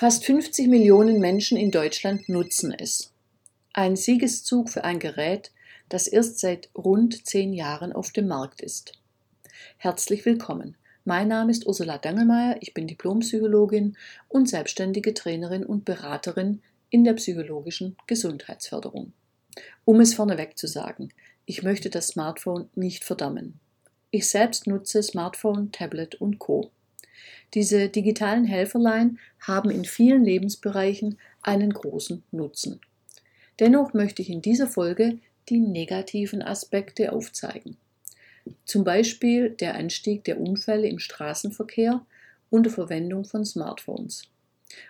Fast 50 Millionen Menschen in Deutschland nutzen es. Ein Siegeszug für ein Gerät, das erst seit rund zehn Jahren auf dem Markt ist. Herzlich willkommen. Mein Name ist Ursula Dangelmeier, ich bin Diplompsychologin und selbstständige Trainerin und Beraterin in der psychologischen Gesundheitsförderung. Um es vorneweg zu sagen, ich möchte das Smartphone nicht verdammen. Ich selbst nutze Smartphone, Tablet und Co. Diese digitalen Helferlein haben in vielen Lebensbereichen einen großen Nutzen. Dennoch möchte ich in dieser Folge die negativen Aspekte aufzeigen. Zum Beispiel der Anstieg der Unfälle im Straßenverkehr unter Verwendung von Smartphones.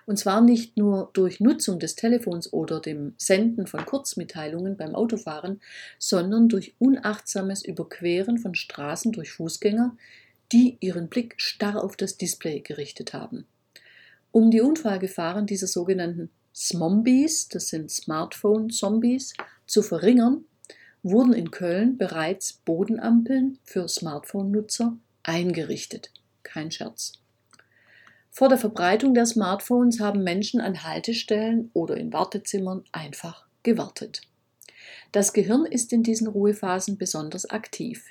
Und zwar nicht nur durch Nutzung des Telefons oder dem Senden von Kurzmitteilungen beim Autofahren, sondern durch unachtsames Überqueren von Straßen durch Fußgänger, die ihren Blick starr auf das Display gerichtet haben. Um die Unfallgefahren dieser sogenannten Smombies, das sind Smartphone-Zombies, zu verringern, wurden in Köln bereits Bodenampeln für Smartphone-Nutzer eingerichtet. Kein Scherz. Vor der Verbreitung der Smartphones haben Menschen an Haltestellen oder in Wartezimmern einfach gewartet. Das Gehirn ist in diesen Ruhephasen besonders aktiv.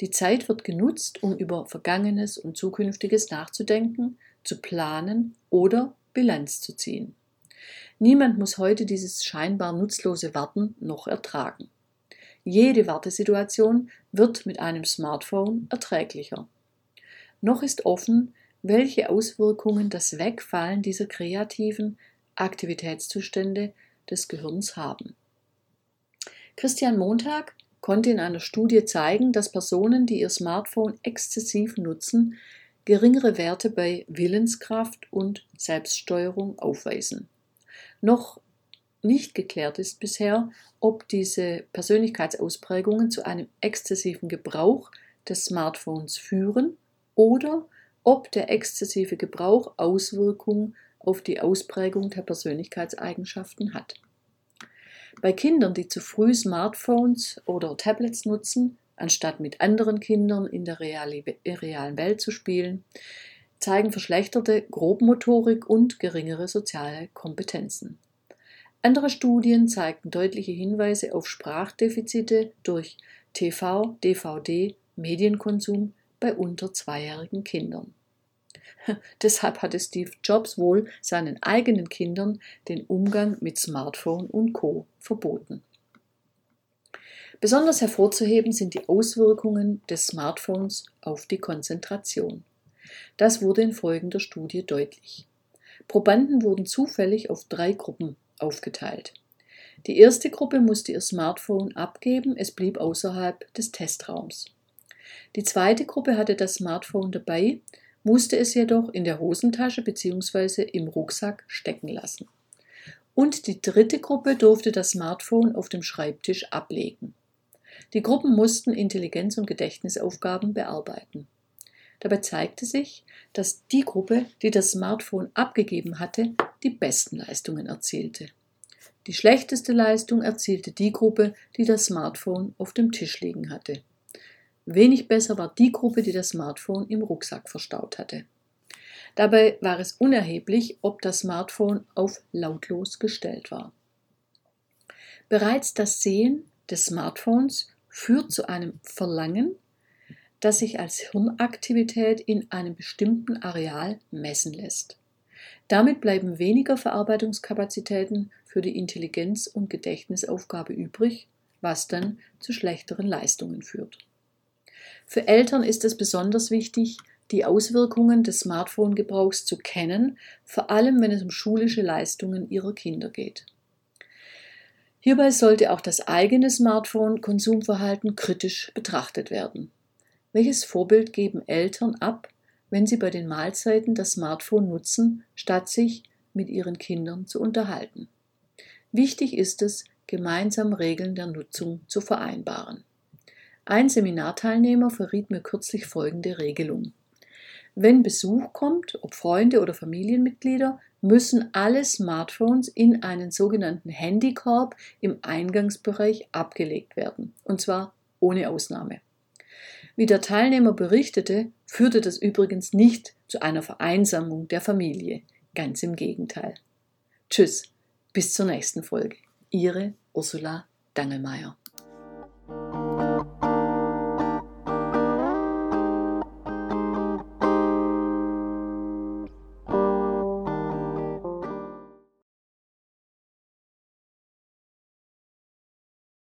Die Zeit wird genutzt, um über Vergangenes und Zukünftiges nachzudenken, zu planen oder Bilanz zu ziehen. Niemand muss heute dieses scheinbar nutzlose Warten noch ertragen. Jede Wartesituation wird mit einem Smartphone erträglicher. Noch ist offen, welche Auswirkungen das Wegfallen dieser kreativen Aktivitätszustände des Gehirns haben. Christian Montag konnte in einer Studie zeigen, dass Personen, die ihr Smartphone exzessiv nutzen, geringere Werte bei Willenskraft und Selbststeuerung aufweisen. Noch nicht geklärt ist bisher, ob diese Persönlichkeitsausprägungen zu einem exzessiven Gebrauch des Smartphones führen oder ob der exzessive Gebrauch Auswirkungen auf die Ausprägung der Persönlichkeitseigenschaften hat. Bei Kindern, die zu früh Smartphones oder Tablets nutzen, anstatt mit anderen Kindern in der realen Welt zu spielen, zeigen verschlechterte Grobmotorik und geringere soziale Kompetenzen. Andere Studien zeigten deutliche Hinweise auf Sprachdefizite durch TV, DVD, Medienkonsum bei unter zweijährigen Kindern. Deshalb hatte Steve Jobs wohl seinen eigenen Kindern den Umgang mit Smartphone und Co verboten. Besonders hervorzuheben sind die Auswirkungen des Smartphones auf die Konzentration. Das wurde in folgender Studie deutlich. Probanden wurden zufällig auf drei Gruppen aufgeteilt. Die erste Gruppe musste ihr Smartphone abgeben, es blieb außerhalb des Testraums. Die zweite Gruppe hatte das Smartphone dabei, musste es jedoch in der Hosentasche bzw. im Rucksack stecken lassen. Und die dritte Gruppe durfte das Smartphone auf dem Schreibtisch ablegen. Die Gruppen mussten Intelligenz- und Gedächtnisaufgaben bearbeiten. Dabei zeigte sich, dass die Gruppe, die das Smartphone abgegeben hatte, die besten Leistungen erzielte. Die schlechteste Leistung erzielte die Gruppe, die das Smartphone auf dem Tisch liegen hatte. Wenig besser war die Gruppe, die das Smartphone im Rucksack verstaut hatte. Dabei war es unerheblich, ob das Smartphone auf lautlos gestellt war. Bereits das Sehen des Smartphones führt zu einem Verlangen das sich als Hirnaktivität in einem bestimmten Areal messen lässt. Damit bleiben weniger Verarbeitungskapazitäten für die Intelligenz- und Gedächtnisaufgabe übrig, was dann zu schlechteren Leistungen führt. Für Eltern ist es besonders wichtig, die Auswirkungen des Smartphone-Gebrauchs zu kennen, vor allem wenn es um schulische Leistungen ihrer Kinder geht. Hierbei sollte auch das eigene Smartphone-Konsumverhalten kritisch betrachtet werden. Welches Vorbild geben Eltern ab, wenn sie bei den Mahlzeiten das Smartphone nutzen, statt sich mit ihren Kindern zu unterhalten? Wichtig ist es, gemeinsam Regeln der Nutzung zu vereinbaren. Ein Seminarteilnehmer verriet mir kürzlich folgende Regelung. Wenn Besuch kommt, ob Freunde oder Familienmitglieder, müssen alle Smartphones in einen sogenannten Handykorb im Eingangsbereich abgelegt werden, und zwar ohne Ausnahme. Wie der Teilnehmer berichtete, führte das übrigens nicht zu einer Vereinsamung der Familie. Ganz im Gegenteil. Tschüss, bis zur nächsten Folge. Ihre Ursula Dangelmeier.